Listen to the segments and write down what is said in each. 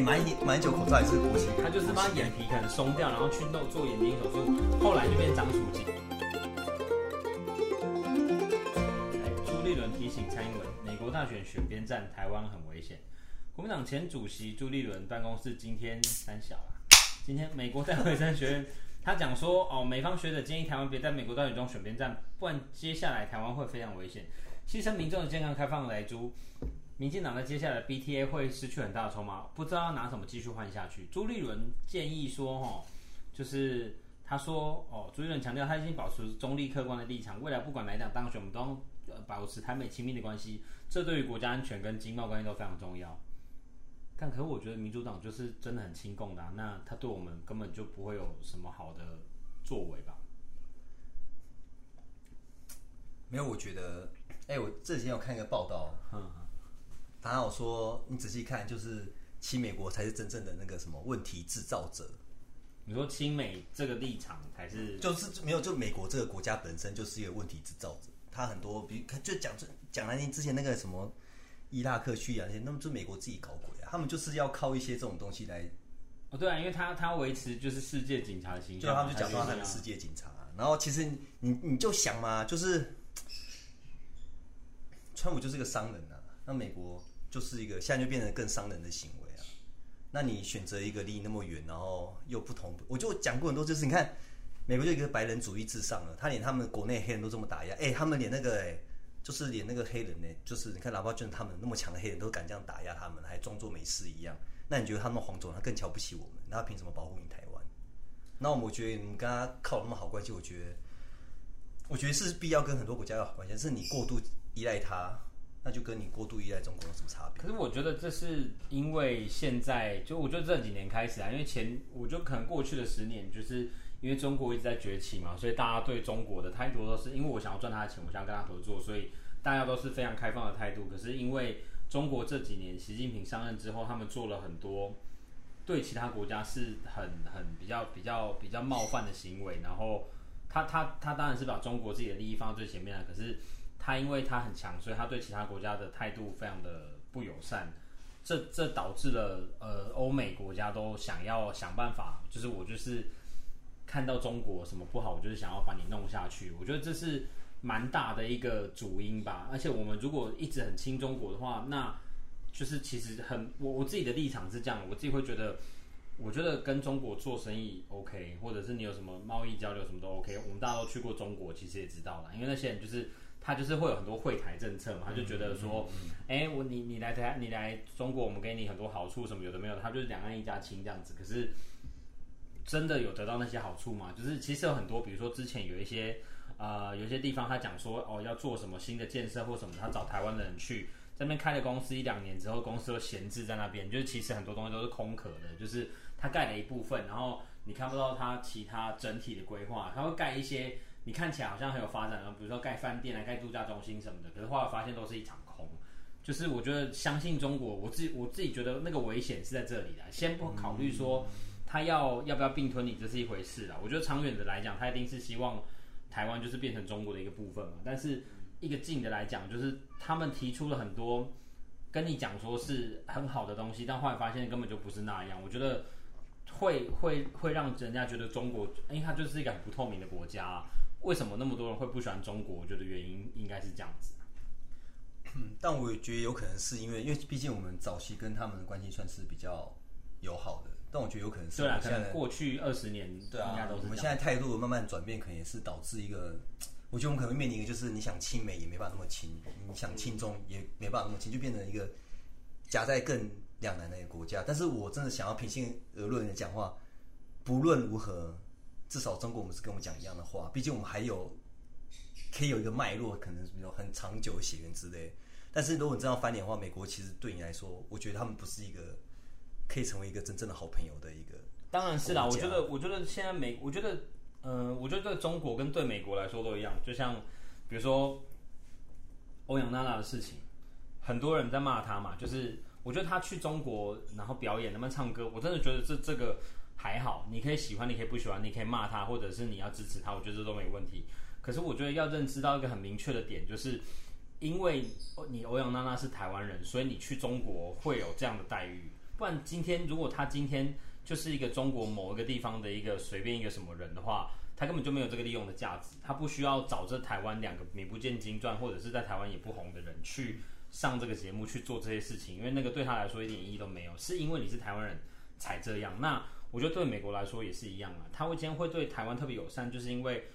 你买一买一久口罩也是国际，他就是把眼皮可能松掉，然后去弄做眼睛手术，后来就变张楚金。朱立伦提醒蔡英文，美国大选选边站，台湾很危险。国民党前主席朱立伦办公室今天三小啊，今天美国戴维森学院，他讲说哦，美方学者建议台湾别在美国大选中选边站，不然接下来台湾会非常危险，牺牲民众的健康开放来租。民进党在接下来 BTA 会失去很大的筹码，不知道要拿什么继续换下去。朱立伦建议说，哦，就是他说，哦，朱立伦强调他已经保持中立客观的立场，未来不管哪一党当选，我们都要保持台美亲密的关系，这对于国家安全跟经贸关系都非常重要。但可是我觉得民主党就是真的很亲共的啊，那他对我们根本就不会有什么好的作为吧？没有，我觉得，哎，我这几天有看一个报道，嗯。他有说，你仔细看，就是亲美国才是真正的那个什么问题制造者。你说亲美这个立场才是，就是没有，就美国这个国家本身就是一个问题制造者。他很多，比如就讲讲来，你之前那个什么伊拉克、叙利亚那些，那么就美国自己搞鬼啊，他们就是要靠一些这种东西来。哦，对啊，因为他他维持就是世界警察的形象，就他们就讲说他们世界警察。然后其实你你就想嘛，就是川普就是个商人啊，那美国。就是一个现在就变成更伤人的行为啊！那你选择一个离你那么远，然后又不同，我就讲过很多，就是你看美国就一个白人主义至上了，他连他们国内黑人都这么打压，哎、他们连那个哎、就是连那个黑人呢、就是你看哪怕就是他们那么强的黑人都敢这样打压他们，还装作没事一样，那你觉得他们黄种他更瞧不起我们？那他凭什么保护你台湾？那我们觉得你跟他靠那么好关系，我觉得我觉得是必要跟很多国家有好关系，是你过度依赖他。那就跟你过度依赖中国有什么差别？可是我觉得这是因为现在，就我觉得这几年开始啊，因为前我觉得可能过去的十年，就是因为中国一直在崛起嘛，所以大家对中国的态度都是因为我想要赚他的钱，我想要跟他合作，所以大家都是非常开放的态度。可是因为中国这几年习近平上任之后，他们做了很多对其他国家是很很比较比较比较冒犯的行为，然后他他他当然是把中国自己的利益放在最前面了，可是。他因为他很强，所以他对其他国家的态度非常的不友善，这这导致了呃欧美国家都想要想办法，就是我就是看到中国什么不好，我就是想要把你弄下去。我觉得这是蛮大的一个主因吧。而且我们如果一直很亲中国的话，那就是其实很我我自己的立场是这样，我自己会觉得，我觉得跟中国做生意 OK，或者是你有什么贸易交流什么都 OK。我们大家都去过中国，其实也知道了，因为那些人就是。他就是会有很多惠台政策嘛，他就觉得说，哎、嗯，我、你你来台，你来中国，我们给你很多好处，什么有的没有的，他就是两岸一家亲这样子。可是真的有得到那些好处吗？就是其实有很多，比如说之前有一些呃，有些地方他讲说，哦，要做什么新的建设或什么，他找台湾的人去在那边开了公司一两年之后，公司都闲置在那边，就是其实很多东西都是空壳的，就是他盖了一部分，然后你看不到他其他整体的规划，他会盖一些。你看起来好像很有发展啊，比如说盖饭店啊、盖度假中心什么的，可是后来发现都是一场空。就是我觉得相信中国，我自己我自己觉得那个危险是在这里的。先不考虑说他要要不要并吞你，这是一回事啦。我觉得长远的来讲，他一定是希望台湾就是变成中国的一个部分嘛。但是一个近的来讲，就是他们提出了很多跟你讲说是很好的东西，但后来发现根本就不是那样。我觉得会会会让人家觉得中国，因为它就是一个很不透明的国家啊。为什么那么多人会不喜欢中国？我觉得原因应该是这样子。嗯，但我也觉得有可能是因为，因为毕竟我们早期跟他们的关系算是比较友好的。但我觉得有可能是，对啊，可能过去二十年，对啊，我们现在态度慢慢转变，可能也是导致一个，我觉得我们可能面临一个，就是你想亲美也没办法那么亲，你想亲中也没办法那么亲，就变成一个夹在更两难的一个国家。但是我真的想要平心而论的讲话，不论如何。至少中国我们是跟我们讲一样的话，毕竟我们还有可以有一个脉络，可能是比较很长久的血缘之类。但是如果你这样翻脸的话，美国其实对你来说，我觉得他们不是一个可以成为一个真正的好朋友的一个。当然是啦，我觉得，我觉得现在美，我觉得，嗯、呃，我觉得对中国跟对美国来说都一样。就像比如说欧阳娜娜的事情，很多人在骂她嘛，就是我觉得她去中国然后表演，能不能唱歌，我真的觉得这这个。还好，你可以喜欢，你可以不喜欢，你可以骂他，或者是你要支持他，我觉得这都没问题。可是我觉得要认知到一个很明确的点，就是因为你欧阳娜娜是台湾人，所以你去中国会有这样的待遇。不然今天如果他今天就是一个中国某一个地方的一个随便一个什么人的话，他根本就没有这个利用的价值，他不需要找这台湾两个名不见经传或者是在台湾也不红的人去上这个节目去做这些事情，因为那个对他来说一点意义都没有。是因为你是台湾人才这样。那我觉得对美国来说也是一样啊，他会今天会对台湾特别友善，就是因为。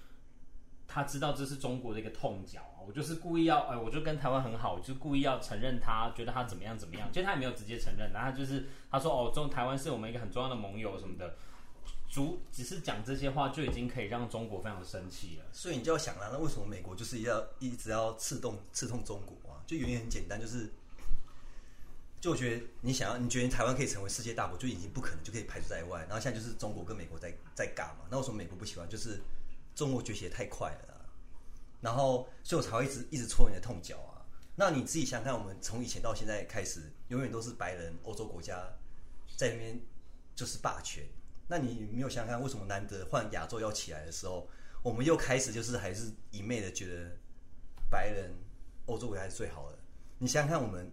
他知道这是中国的一个痛脚，我就是故意要，哎，我就跟台湾很好，我就故意要承认他，觉得他怎么样怎么样，其实他也没有直接承认，然后就是他说哦，中台湾是我们一个很重要的盟友什么的，足只是讲这些话就已经可以让中国非常生气了。所以你就要想了，那为什么美国就是要一直要刺痛刺痛中国啊？就原因很简单，就是就我觉得你想要，你觉得台湾可以成为世界大国，就已经不可能就可以排除在外，然后现在就是中国跟美国在在尬嘛，那为什么美国不喜欢？就是。中国崛起太快了，然后所以我才会一直一直戳你的痛脚啊。那你自己想想看，我们从以前到现在开始，永远都是白人欧洲国家在那边就是霸权。那你没有想想看，为什么难得换亚洲要起来的时候，我们又开始就是还是一昧的觉得白人欧洲国家是最好的？你想想看，我们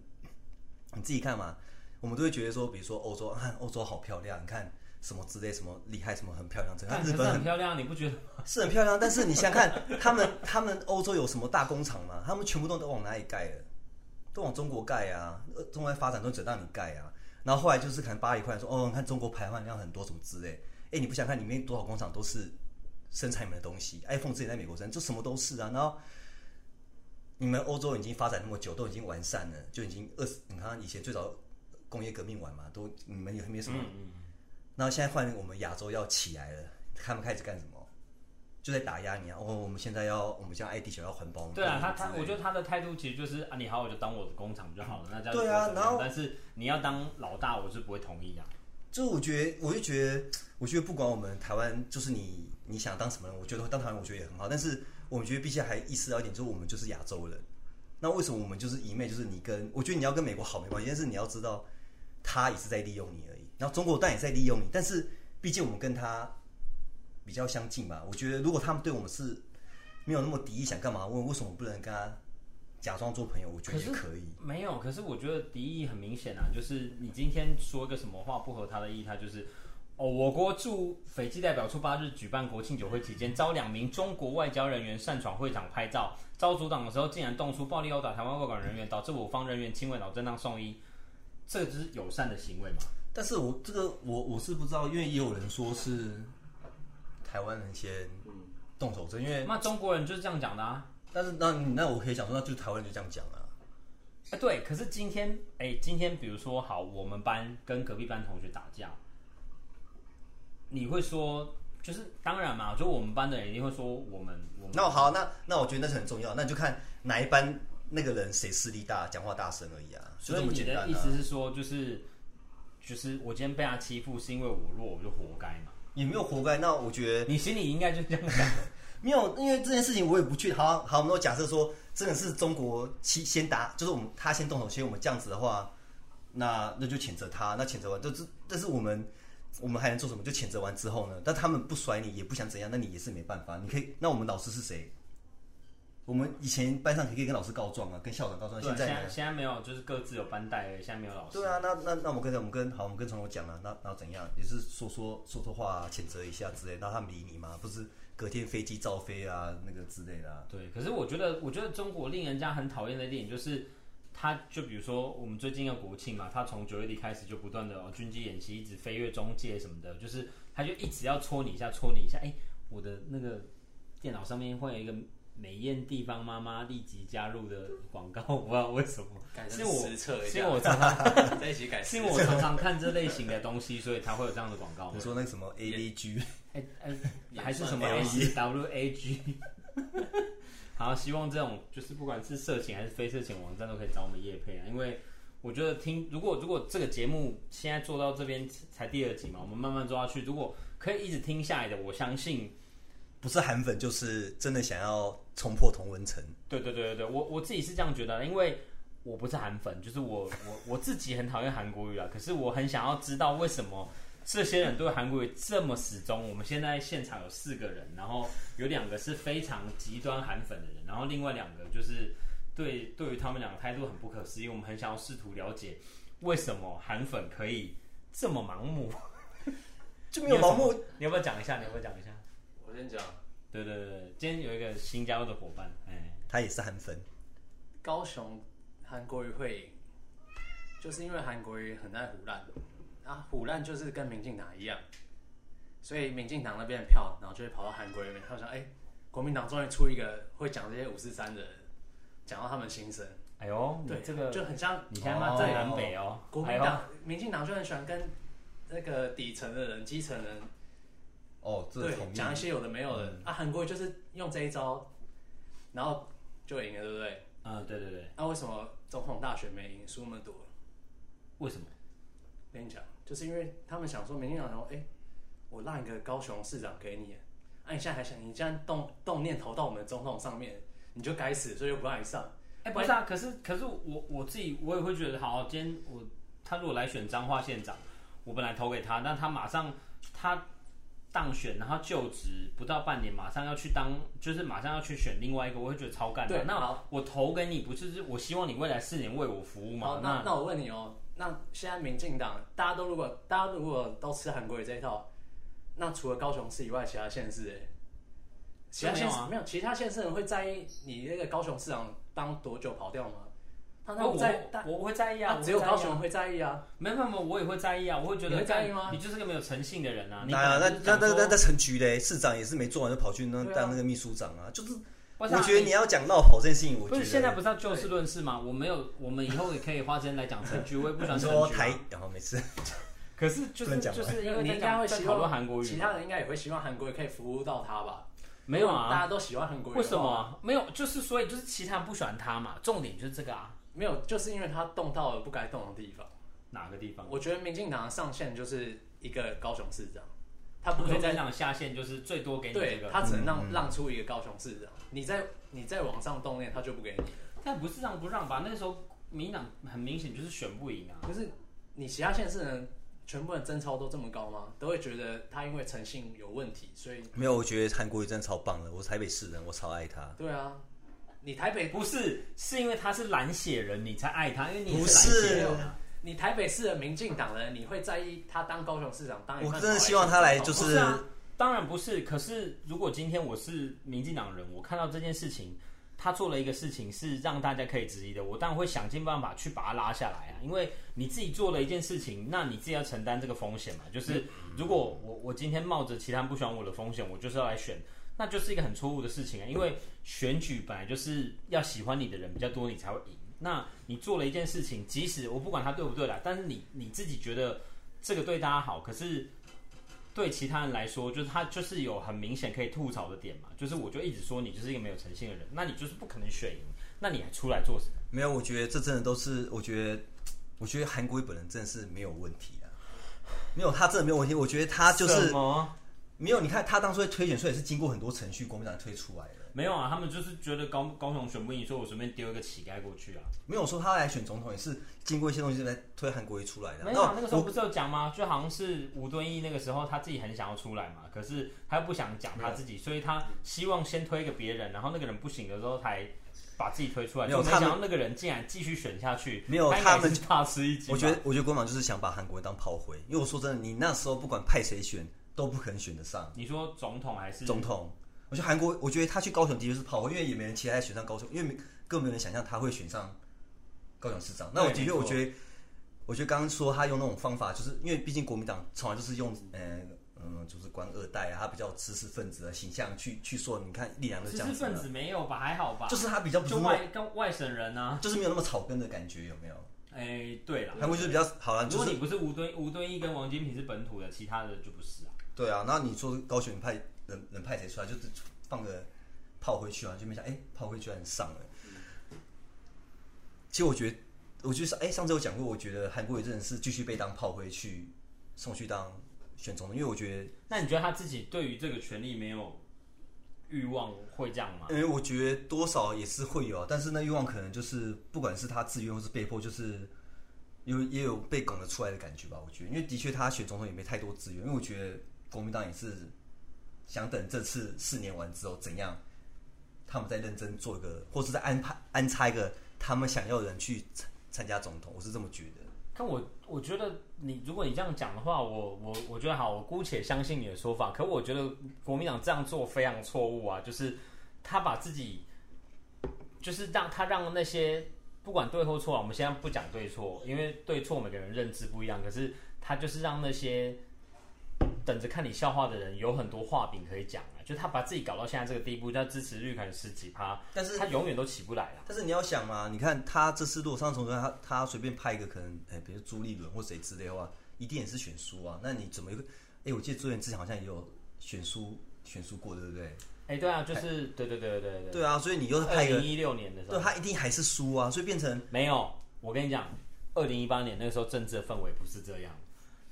你自己看嘛，我们都会觉得说，比如说欧洲，看欧洲好漂亮，你看。什么之类，什么厉害，什么很漂亮，整个日本很，很漂亮，你不觉得吗？是很漂亮，但是你想想看，他们他们欧洲有什么大工厂吗？他们全部都都往哪里盖了？都往中国盖啊！中国在发展都只让你盖啊！然后后来就是可能巴黎会说，哦，你看中国排放量很多，什么之类。哎，你不想看里面多少工厂都是生产你们的东西？iPhone 之前在美国生，就什么都是啊。然后你们欧洲已经发展那么久，都已经完善了，就已经二十，你看以前最早工业革命完嘛，都你们有没什么？嗯嗯然后现在换我们亚洲要起来了，他们开始干什么？就在打压你啊！哦，我们现在要，我们现在爱地球，要环保。对啊，他他，我觉得他的态度其实就是啊，你好，我就当我的工厂就好了。那这样对啊，然后但是你要当老大，我是不会同意啊。就我觉得，我就觉得，我觉得不管我们台湾，就是你你想当什么人，我觉得当台湾，我觉得也很好。但是我们觉得必须还意识到一点，就是我们就是亚洲人。那为什么我们就是一昧就是你跟？我觉得你要跟美国好没关系，但是你要知道，他也是在利用你而已。然后中国当然也在利用你，但是毕竟我们跟他比较相近吧。我觉得如果他们对我们是没有那么敌意，想干嘛？问为什么不能跟他假装做朋友？我觉得也可以。没有，可是我觉得敌意很明显啊。就是你今天说个什么话不合他的意，他就是哦，我国驻斐济代表处八日举办国庆酒会期间，遭两名中国外交人员擅闯会场拍照，遭阻挡的时候竟然动粗暴力殴打台湾外管人员，导致我方人员轻微脑震荡送医，这就是友善的行为吗？但是我这个我我是不知道，因为也有人说是台湾人先动手，因为那中国人就是这样讲的啊。但是那那我可以讲说，那就是台湾人就这样讲啊。哎，对，可是今天哎，今天比如说好，我们班跟隔壁班同学打架，你会说就是当然嘛，就我们班的人一定会说我们我们。那好，那那我觉得那是很重要，那就看哪一班那个人谁势力大，讲话大声而已啊。所以你的意思是说就是。就是我今天被他欺负，是因为我弱，我就活该嘛？也没有活该。那我觉得你心里应该就这样想。没有，因为这件事情我也不去。好好，我们都假设说真的是中国先先打，就是我们他先动手，先我们这样子的话，那那就谴责他。那谴责完，就这但是我们我们还能做什么？就谴责完之后呢？但他们不甩你，也不想怎样，那你也是没办法。你可以，那我们老师是谁？我们以前班上可以跟老师告状啊，跟校长告状。现在现在没有，就是各自有班带而已。现在没有老师。对啊，那那那我们跟我们跟好，我们跟从头讲了，那那怎样？也是说说说说话，谴责一下之类。那他们理你吗？不是隔天飞机照飞啊，那个之类的啊。对，可是我觉得，我觉得中国令人家很讨厌的一点就是，他就比如说我们最近要国庆嘛，他从九月底开始就不断的、哦、军机演习，一直飞越中介什么的，就是他就一直要戳你一下，戳你一下。哎，我的那个电脑上面会有一个。美艳地方妈妈立即加入的广告，我不知道为什么，是我是因为我常常在一起改，是因为我常常看这类型的东西，所以才会有这样的广告。你说那个什么 A A G，哎哎，还是什么 S W A G？好，希望这种就是不管是色情还是非色情网站都可以找我们叶配啊，因为我觉得听如果如果这个节目现在做到这边才第二集嘛，我们慢慢做下去，如果可以一直听下来的，我相信。不是韩粉，就是真的想要冲破同文层。对对对对对，我我自己是这样觉得，因为我不是韩粉，就是我我我自己很讨厌韩国语啊。可是我很想要知道为什么这些人对韩国语这么死忠。我们现在现场有四个人，然后有两个是非常极端韩粉的人，然后另外两个就是对对于他们两个态度很不可思议。我们很想要试图了解为什么韩粉可以这么盲目？就没有盲目？你要不要讲一下？你要不要讲一下？我先讲。对对对，今天有一个新加入的伙伴，哎，他也是韩粉。高雄韩国瑜会，就是因为韩国瑜很爱唬烂，啊，虎烂就是跟民进党一样，所以民进党那边的票，然后就会跑到韩国那边。他想，哎，国民党终于出一个会讲这些五四三的人，讲到他们心声。哎呦，对，这个就很像你看嘛，在南北哦，国民党、民进党就很喜欢跟那个底层的人、基层人，哦，对，讲一些有的没有的。啊，韩国就是用这一招，然后就赢了，对不对？嗯，对对对。那为什么总统大选没赢，输那么多？为什么？跟你讲，就是因为他们想说，民进党说，哎，我让一个高雄市长给你，啊，你现在还想，你这样动动念头到我们总统上面，你就该死，所以又不让你上。哎，不是啊，可是可是我我自己我也会觉得，好，今天我他如果来选彰化县长，我本来投给他，但他马上他当选，然后就职不到半年，马上要去当，就是马上要去选另外一个，我会觉得超干的。那我投给你，不是我希望你未来四年为我服务吗？那那我问你哦，那现在民进党大家都如果大家如果都吃韩国瑜这一套，那除了高雄市以外，其他县市哎？其他县市没有，没有，其他县市人会在意你那个高雄市长当多久跑掉吗？他那在我我会在意啊，只有高雄人会在意啊。没有没有，我也会在意啊，我会觉得你会在意吗？你就是个没有诚信的人啊！那那那那那那陈局嘞，市长也是没做完就跑去那当那个秘书长啊，就是我觉得你要讲到跑这件事情，我觉得不是现在不是要就事论事吗？我没有，我们以后也可以花时间来讲陈菊，我也不想 说台，然后没事。可是就是就是因为你应该会希望韩国语，其他人应该也会希望韩国瑜可以服务到他吧？没有啊，大家都喜欢韩国语。为什么？没有，就是所以就是其他人不喜欢他嘛。重点就是这个啊。没有，就是因为他动到了不该动的地方。哪个地方？我觉得民进党的上限就是一个高雄市长，他不可以再让下限，就是最多给你这个。他只能让让出一个高雄市长。你在你在往上动念，他就不给你了。但不是让不让吧？那时候民进党很明显就是选不赢啊。可是你其他县市人。全部的贞操都这么高吗？都会觉得他因为诚信有问题，所以没有。我觉得韩国瑜真的超棒的，我是台北市人，我超爱他。对啊，你台北不是是因为他是蓝血人，你才爱他，因为你不是你台北市的民进党人，你会在意他当高雄市长？当我真的希望他来，就是、啊、当然不是。可是如果今天我是民进党人，我看到这件事情。他做了一个事情是让大家可以质疑的，我当然会想尽办法去把他拉下来啊！因为你自己做了一件事情，那你自己要承担这个风险嘛。就是如果我我今天冒着其他人不喜欢我的风险，我就是要来选，那就是一个很错误的事情啊！因为选举本来就是要喜欢你的人比较多，你才会赢。那你做了一件事情，即使我不管他对不对啦，但是你你自己觉得这个对大家好，可是。对其他人来说，就是他就是有很明显可以吐槽的点嘛，就是我就一直说你就是一个没有诚信的人，那你就是不可能选赢，那你还出来做什么？没有，我觉得这真的都是，我觉得，我觉得韩国瑜本人真的是没有问题啊，没有他真的没有问题，我觉得他就是没有，你看他当初推选出来也是经过很多程序，国民党推出来的。没有啊，他们就是觉得高高雄选不赢，说我随便丢一个乞丐过去啊。没有说他来选总统也是经过一些东西来推韩国瑜出来的。没有啊，那个时候不是有讲吗？就好像是吴敦义那个时候他自己很想要出来嘛，可是他又不想讲他自己，所以他希望先推一个别人，然后那个人不行的时候才把自己推出来。没有，没想到那个人竟然继续选下去。没有，他们大吃一惊。我觉得，我觉得国民党就是想把韩国瑜当炮灰，因为我说真的，你那时候不管派谁选都不可能选得上。你说总统还是总统？我觉得韩国，我觉得他去高雄的确是炮灰，因为也没人期待选上高雄，因为更没人想象他会选上高雄市长。那我的确，我觉得，我觉得刚刚说他用那种方法，就是因为毕竟国民党从来就是用，嗯嗯，就是官二代啊，他比较知识分子的形象去去说。你看立良的这样子，知识分子没有吧？还好吧？就是他比较不是外跟外省人啊，就是没有那么草根的感觉，有没有？哎，对了，韩国就是比较好了。如果你不是吴敦吴敦义跟王金平是本土的，其他的就不是啊。对啊，那你说高雄派人人派谁出来，就是放个。炮灰去啊，就没想哎，炮灰居然上了。其实我觉得，我觉得是哎，上次有讲过，我觉得韩国瑜真的是继续被当炮灰去送去当选总统，因为我觉得，那你觉得他自己对于这个权利没有欲望会这样吗？因为我觉得多少也是会有，但是那欲望可能就是不管是他自愿或是被迫，就是有也有被拱得出来的感觉吧。我觉得，因为的确他选总统也没太多资源，因为我觉得国民党也是想等这次四年完之后怎样。他们再认真做一个，或是再安排安插一个他们想要的人去参参加总统，我是这么觉得。看我，我觉得你如果你这样讲的话，我我我觉得好，我姑且相信你的说法。可我觉得国民党这样做非常错误啊，就是他把自己，就是让他让那些不管对或错啊，我们现在不讲对错，因为对错每个人认知不一样。可是他就是让那些等着看你笑话的人有很多话柄可以讲啊。就他把自己搞到现在这个地步，他支持率可能十几趴，但是他永远都起不来了。但是你要想嘛，你看他这次如果上重他他随便派一个可能，哎、欸，比如朱立伦或谁之类的话，一定也是选输啊。那你怎么一个？哎、欸，我记得朱元之前好像也有选输选输过，对不对？哎、欸，对啊，就是对对对对对对。啊，所以你又是派一个一六年的时候，对他一定还是输啊，所以变成没有。我跟你讲，二零一八年那个时候政治的氛围不是这样。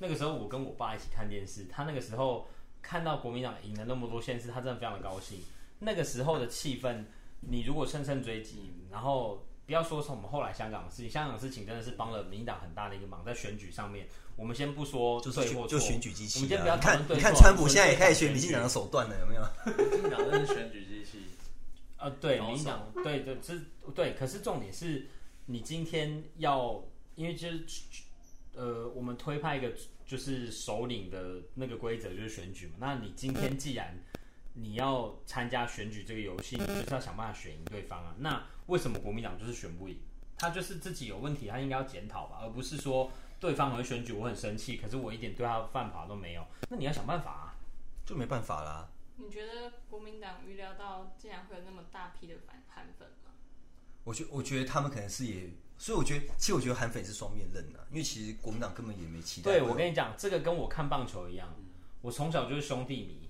那个时候我跟我爸一起看电视，他那个时候。看到国民党赢了那么多县市，他真的非常的高兴。那个时候的气氛，你如果乘胜追击，然后不要说从我们后来香港的事情，香港的事情真的是帮了民进党很大的一个忙，在选举上面，我们先不说对或错，就选举机器。我们先不要看，你看川普现在也开始学民进党的手段了，有没有？民进党真是选举机器。呃，对，民进党，对对，这对。可是重点是，你今天要，因为就是呃，我们推派一个。就是首领的那个规则就是选举嘛。那你今天既然你要参加选举这个游戏，你就是要想办法选赢对方啊。那为什么国民党就是选不赢？他就是自己有问题，他应该要检讨吧，而不是说对方很会选举，我很生气，可是我一点对他犯法都没有。那你要想办法啊，就没办法啦。你觉得国民党预料到竟然会有那么大批的反韩粉吗？我觉我觉得他们可能是也。所以我觉得，其实我觉得韩粉是双面刃啊，因为其实国民党根本也没期待。对，我跟你讲，这个跟我看棒球一样，我从小就是兄弟迷，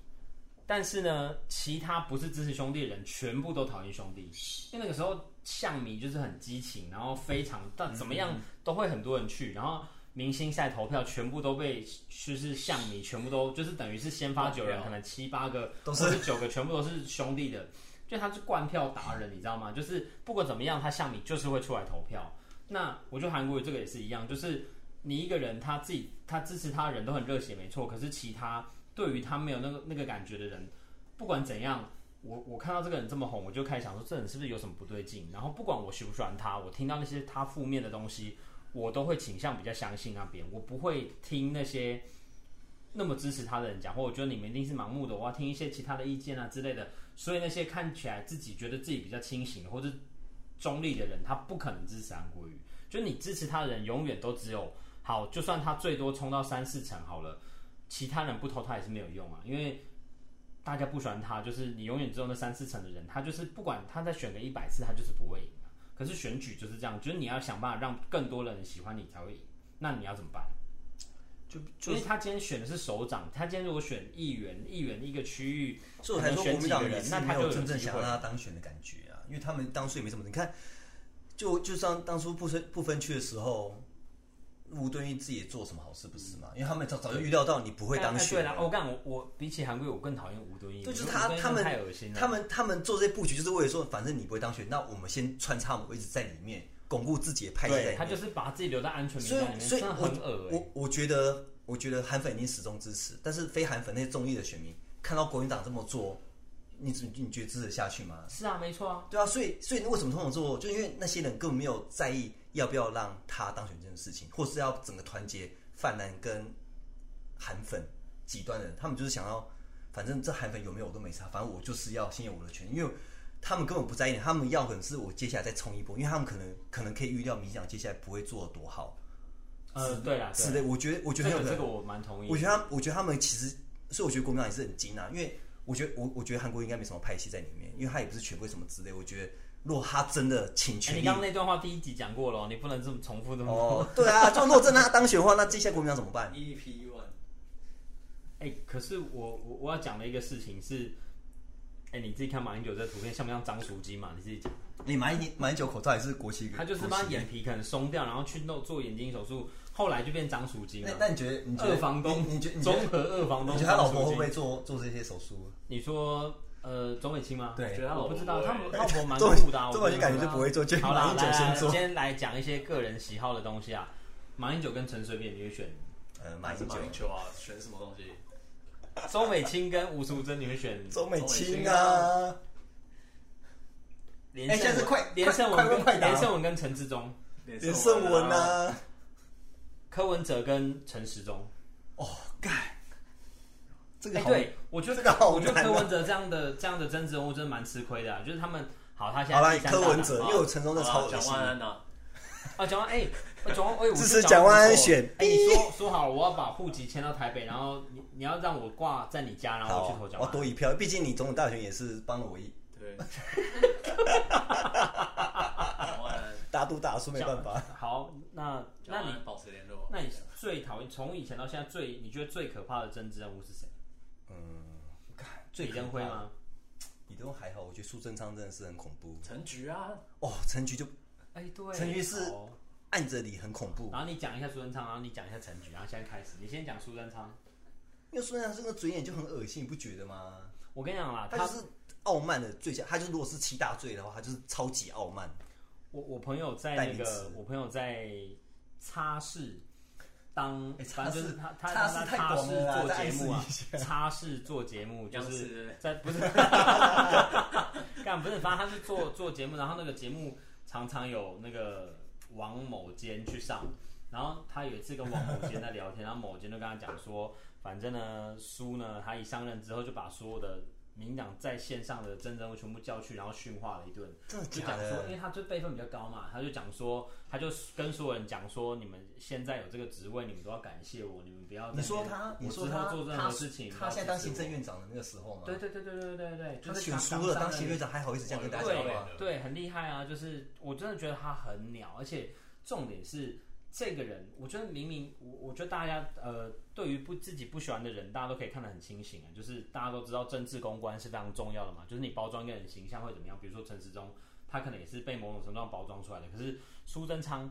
但是呢，其他不是支持兄弟的人，全部都讨厌兄弟，因为那个时候象迷就是很激情，然后非常，但怎么样都会很多人去，然后明星赛投票全部都被就是象迷，全部都就是等于是先发九人，可能七八个都是九个，全部都是兄弟的，就他是灌票达人，你知道吗？就是不管怎么样，他象迷就是会出来投票。那我觉得韩国瑜这个也是一样，就是你一个人他自己他支持他的人都很热血，没错。可是其他对于他没有那个那个感觉的人，不管怎样，我我看到这个人这么红，我就开始想说，这人是不是有什么不对劲？然后不管我喜不喜欢他，我听到那些他负面的东西，我都会倾向比较相信那边，我不会听那些那么支持他的人讲，或我觉得你们一定是盲目的，我要听一些其他的意见啊之类的。所以那些看起来自己觉得自己比较清醒或者。中立的人，他不可能支持韩国瑜。就你支持他的人，永远都只有好。就算他最多冲到三四成好了，其他人不投他也是没有用啊。因为大家不喜欢他，就是你永远只有那三四成的人，他就是不管他再选个一百次，他就是不会赢。可是选举就是这样，就是你要想办法让更多的人喜欢你才会赢。那你要怎么办？就因为他今天选的是首长，他今天如果选议员，议员一个区域，所以我才说国民党人，那他就真正想让他当选的感觉。因为他们当初也没什么，你看，就就像当初不分不分区的时候，吴敦义自己也做什么好事不是吗？因为他们早早就预料到你不会当选。对了，我干我我比起韩国，我更讨厌吴敦义。就是他他们太恶心了。他们他们做这些布局，就是为了说，反正你不会当选，那我们先穿插我们位置在里面，巩固自己的派系在里面。他就是把自己留在安全名单里面，所以很恶。我我觉得我觉得韩粉已经始终支持，但是非韩粉那些中立的选民看到国民党这么做。你你觉得支持下去吗？是啊，没错啊。对啊，所以所以为什么通常做？就因为那些人根本没有在意要不要让他当选这件事情，或是要整个团结泛蓝跟韩粉极端的人，他们就是想要，反正这韩粉有没有我都没差，反正我就是要先有我的权，因为他们根本不在意，他们要可能是我接下来再冲一波，因为他们可能可能可以预料民进党接下来不会做得多好。呃，对啊，是的，我觉得我觉得这个这个我蛮同意。我觉得他我觉得他们其实，所以我觉得国民党也是很精啊，因为。我觉得我我觉得韩国应该没什么派系在里面，因为他也不是权贵什么之类。我觉得如果他真的请权、欸，你刚刚那段话第一集讲过了，你不能这么重复这么多。哦，对啊，就如果真的他当选的话，那接下来国民党怎么办？EP one。哎、欸，可是我我我要讲的一个事情是，哎、欸，你自己看马英九这图片像不像张淑晶嘛？你自己讲。你马英马英九口罩也是国旗，他就是把眼皮可能松掉，然后去弄做眼睛手术。后来就变张淑金了。那你觉得？你觉得二房东？你觉得综合二房东？你觉得他老婆会不会做做这些手术？你说呃，周美青吗？对觉得他，我不知道，他们 老婆蛮酷的。这种感觉就不会做。好了，来来，今天来讲一些个人喜好的东西啊。马英九跟陈水扁，你会选？呃，马英九啊，选什么东西？周美青跟吴淑珍，你会选？周美青啊。连胜文，连胜文跟连胜文跟陈志忠，连胜文啊。柯文哲跟陈时中。哦，干，这个哎、好对，我觉得这个好我觉得柯文哲这样的这样的政治人物真的蛮吃亏的、啊，就是他们好，他现好了，在第三大党柯文哲，因为我陈忠的超恶心蒋万安呐，啊，蒋万哎，蒋万哎，支持蒋万安选哎、你说说好了，我要把户籍迁到台北，然后你你要让我挂在你家，然后我去投蒋，我多一票，毕竟你总统大选也是帮了我一。对，蒋万安，打赌打输，没办法。好，那那你保持联络。那你最讨厌从以前到现在最你觉得最可怕的政治人物是谁？嗯，看最李登辉吗？李登辉还好，我觉得苏贞昌真的是很恐怖。陈菊啊，哦，陈菊就哎、对，陈菊是好按着你很恐怖，然后你讲一下苏贞昌，然后你讲一下陈菊，然后现在开始，你先讲苏贞昌。因为苏贞昌这个嘴脸就很恶心，你不觉得吗？我跟你讲啦，他他就是傲慢的最佳，他就是如果是七大罪的话，他就是超级傲慢。我我朋友在那个词，我朋友在擦拭当，哎反正就是他他他擦广了啦拭做节目啊暗示一，擦拭做节目就是在不是，干不是，反正他是做做节目，然后那个节目常常有那个王某坚去上，然后他有一次跟王某坚在聊天，然后某坚就跟他讲说，反正呢苏呢，他一上任之后就把所有的民党在线上的政治人物全部叫去，然后训话了一顿。就讲说，因为？他就辈分比较高嘛，他就讲说，他就跟所有人讲说，你们现在有这个职位，你们都要感谢我，你们不要。你说他，你说他，做任他何事情，他现在当行政院，长的那个时候嘛，对对对对对对对，他就是选输了，当行政院长还好意思这样跟大家讲对，很厉害啊！就是我真的觉得他很鸟，而且重点是这个人，我觉得明明我我觉得大家呃，对于不自己不喜欢的人，大家都可以看得很清醒啊。就是大家都知道政治公关是非常重要的嘛，就是你包装一个人形象会怎么样？比如说陈时中，他可能也是被某种程度上包装出来的。可是苏贞昌，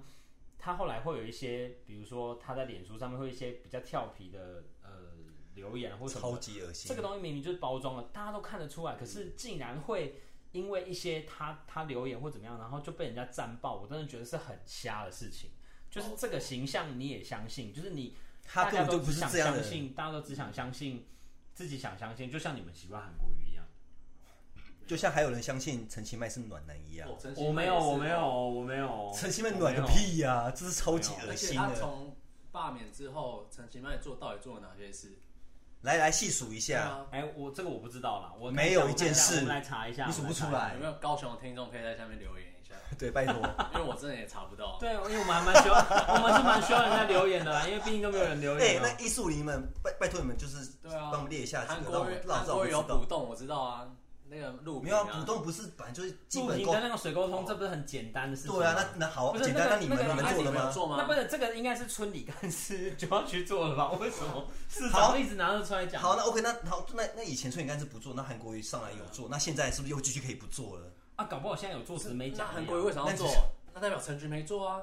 他后来会有一些，比如说他在脸书上面会有一些比较调皮的呃留言或什么超级恶心。这个东西明明就是包装了，大家都看得出来，可是竟然会因为一些他他留言或怎么样，然后就被人家战爆，我真的觉得是很瞎的事情。就是这个形象你也相信，就是你他根本就不是大家都只想这样的人。相信，大家都只想相信自己想相信，就像你们喜欢韩国瑜一样。就像还有人相信陈其迈是暖男一样。哦陈其迈我没有，也是我没有，我没有。陈其迈暖个屁呀、这是超级而且他恶心的。从罢免之后，陈其迈做到底做了哪些事？来来细数一对下，啊，哎，我这个我不知道啦，我没有一件事我们来查一下，你数不出来有没有高雄的听众可以在下面留言一下？对，拜托。因为我真的也查不到。对，因为我们还蛮需要，我们是蛮需要人家留言的啦，因为毕竟都没有人留哎、言、对。那艺术你们拜拜托你们就是对啊，帮我们列一下这韩个，让我国瑜让我知道韩国瑜有补洞，我知道啊，那个路没有啊，浦东不是本来就是基本沟录屏跟那个水沟通，这不是很简单的事情吗？对啊，那那好简单，那你们那个你们做了吗？那不是这个应该是村里干事就要去做了吧？为什么市好长一直拿着出来讲？好，那 OK，那好，那那以前村里干事不做，那韩国瑜上来有做，那现在是不是又继续可以不做了？啊，搞不好现在有做只没讲。那韩国瑜为什么要做那？代表陈菊没做啊。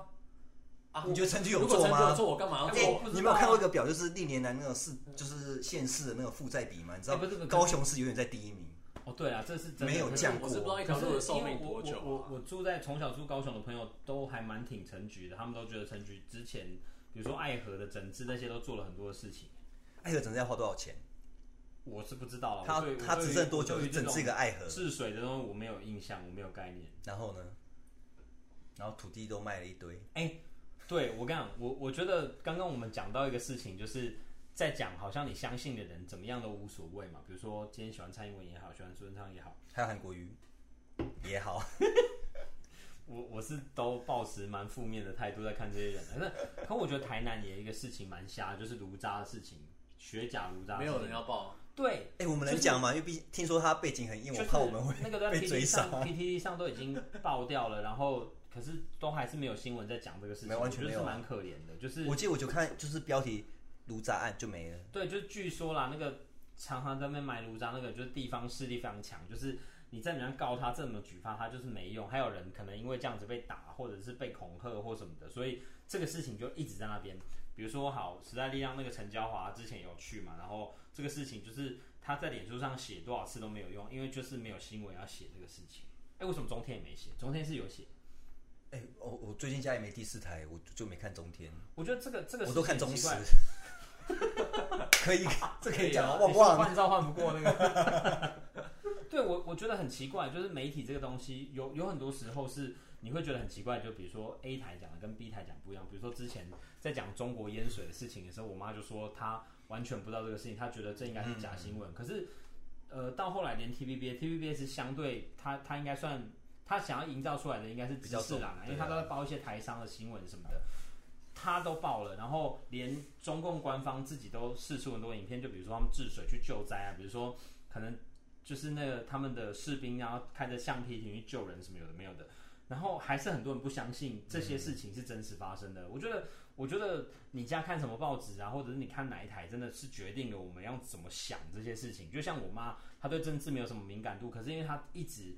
啊，你觉得陈菊有如果做吗？陈菊有做，我干嘛做？你有没有看过一个表，就是历年来那个市，就是县市的那个负债比嘛？你知道哎不是不是高雄市永远在第一名。哦，对啊，这是真的没有降过我是不知道一条路的寿命多久啊。我我我住在从小住高雄的朋友都还蛮挺陈菊的，他们都觉得陈菊之前，比如说爱河的整治那些都做了很多的事情。爱河整治要花多少钱？我是不知道了。他他执政多久整治一个爱河？治水的东西我没有印象，我没有概念。然后呢？然后土地都卖了一堆。哎、对我跟你讲，我我觉得刚刚我们讲到一个事情，就是在讲好像你相信的人怎么样都无所谓嘛。比如说今天喜欢蔡英文也好，喜欢苏贞昌也好，还有韩国瑜也好，我我是都抱持蛮负面的态度在看这些人。可是，可我觉得台南也一个事情蛮瞎，就是炉渣的事情，学甲炉渣。没有人要报。对，哎、我们能讲吗？因为毕竟听说他背景很硬，就是我怕我们会那个在 被追 PTT 上杀。PTT 上都已经爆掉了，然后可是都还是没有新闻在讲这个事情，没完全没有蛮可怜的。就是我记得我就看就是标题炉渣案就没了。对，就据说啦，那个常常在那边买炉渣，那个就是地方势力非常强，就是你再怎么样告他，这么举发他就是没用。还有人可能因为这样子被打，或者是被恐吓或什么的，所以这个事情就一直在那边。比如说，好，时代力量那个陈椒华之前有去嘛，然后这个事情就是他在脸书上写多少次都没有用，因为就是没有新闻要写这个事情。哎，为什么中天也没写？中天是有写。哎、我我最近家里没第四台，我就没看中天，我觉得这个这个我都看中时。可以，这可以讲吗？你说忘不忘？换照换不过那个。对我，我觉得很奇怪，就是媒体这个东西有有很多时候是你会觉得很奇怪，就比如说 A 台讲的跟 B 台讲不一样。比如说之前在讲中国淹水的事情的时候，我妈就说她完全不知道这个事情，她觉得这应该是假新闻。嗯、可是，呃，到后来连 TVB，TVB 是相对他他应该算他想要营造出来的应该是知识啦，因为他都在报一些台商的新闻什么的，他都报了。然后连中共官方自己都试出很多影片，就比如说他们治水去救灾啊，比如说可能就是那个他们的士兵然后开着橡皮艇去救人什么有的没有的。然后还是很多人不相信这些事情是真实发生的。嗯、我觉得，我觉得你家看什么报纸啊，或者是你看哪一台，真的是决定了我们要怎么想这些事情。就像我妈，她对政治没有什么敏感度，可是因为她一直，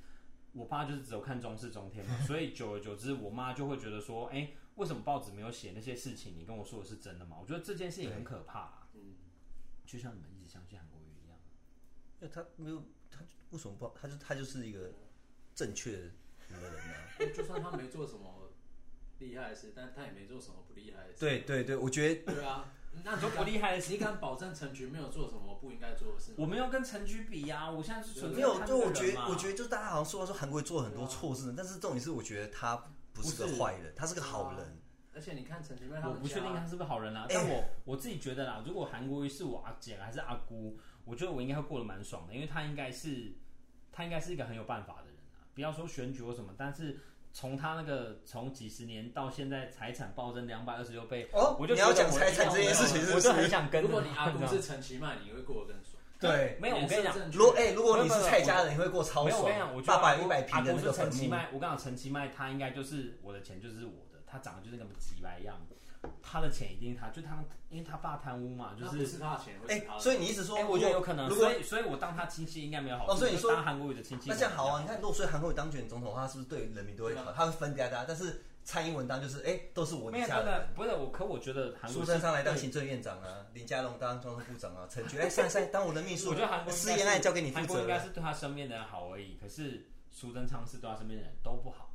我爸就是只有看中视中天嘛，所以久而久之，我妈就会觉得说，哎，为什么报纸没有写那些事情？你跟我说的是真的吗？我觉得这件事情很可怕、啊。嗯，就像你们一直相信韩国瑜一样，因为他没有，他为什么不？他就他就是一个正确的。就算他没做什么厉害的事，但他也没做什么不厉害的事。对对对，我觉得对啊。那你说不厉害的事，你敢保证陈菊没有做什么不应该做的事？我没有跟陈菊比呀、啊，我现在是纯没有。就我觉得，我觉得就大家好像说说韩国瑜做了很多错事，但是重点是我觉得他不是个坏人，他是个好人。而且你看陈菊，我不确定他是不是好人啊。但我我自己觉得啦，如果韩国瑜是我阿姐还是阿姑，我觉得我应该会过得蛮爽的，因为他应该是他应该是一个很有办法的人。不要说选举或什么，但是从他那个从几十年到现在财产暴增两百二十六倍，哦，我就你要讲财产这件事情是不是，我就很想跟。如果你阿公是陈其迈，你会过得更爽。对，没有，我跟你讲，如果哎，如果你是蔡家人，你会过超爽。没有，我跟你讲，我觉得八百一百平的那个陈其迈，我跟你讲，陈其迈他应该就是我的钱就是我的，他长得就是跟吉白一样。他的钱一定他就他，因为他爸贪污嘛，就是是他的钱。哎，所以你一直说，哎，我觉得有可能。所以，所以我当他亲戚应该没有好处。哦，所以你说当韩国瑜的亲戚，那这样好啊？你看，如果说韩国瑜当选总统的话，是不是对人民都会好？他会分给大家。但是蔡英文当就是，哎，都是我的家人。不是我，可我觉得韩国瑜。苏贞昌来当行政院长啊，林佳龙当交通部长啊，陈菊哎，赛赛当我的秘书。我觉得韩国私言爱交给你负责。韩国应该是对他身边的人好而已，可是苏贞昌是对他身边的人都不好。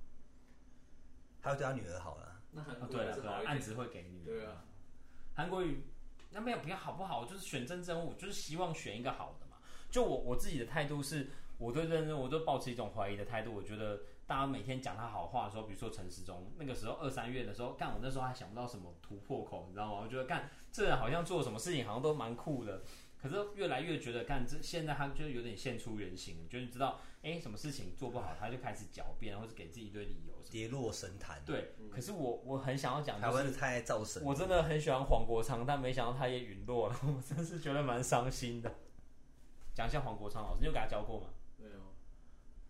他会对他女儿好了。那韩国瑜对了，对案子会给女儿。对啊。韩国瑜，那没有不要好不好？就是选政治人物，就是希望选一个好的嘛。就我我自己的态度是，我对认真我都保持一种怀疑的态度。我觉得大家每天讲他好话的时候，比如说陈时中，那个时候二三月的时候，干我那时候还想不到什么突破口，你知道吗？我觉得干这人好像做什么事情好像都蛮酷的。可是越来越觉得，干这现在他就有点现出原形，就是知道哎、欸，什么事情做不好，他就开始狡辩，或者给自己一堆理由，跌落神坛。对，嗯、可是我我很想要讲、就是，台湾太爱造神，我真的很喜欢黄国昌，但没想到他也陨落了，我真是觉得蛮伤心的。讲一下黄国昌老师，你有给他教过吗？没有。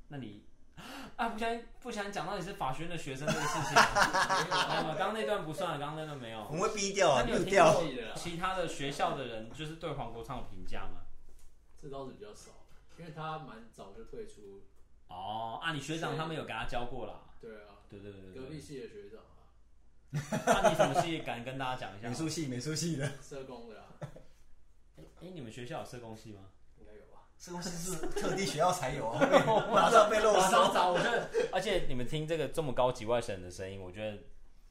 那你 啊，不想不想讲到你是法学院的学生这个事情、啊？没有，刚刚那段不算，刚刚那段没有。我们会逼掉啊，那你有听过其他的学校的人就是对黄国昌有评价吗？这倒是比较少。因为他蛮早就退出哦啊，你学长他们有给他教过啦？对啊，对对对，隔壁系的学长啊。那你什么系？敢跟大家讲一下？美术系，美术系的。社工的啊。哎哎，你们学校有社工系吗？这东西是特地学校才有哦马上被漏扫找得而且你们听这个这么高级外省人的声音我觉得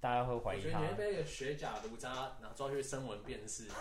大家会怀疑他你被一个学假如渣然后抓去声纹辨识。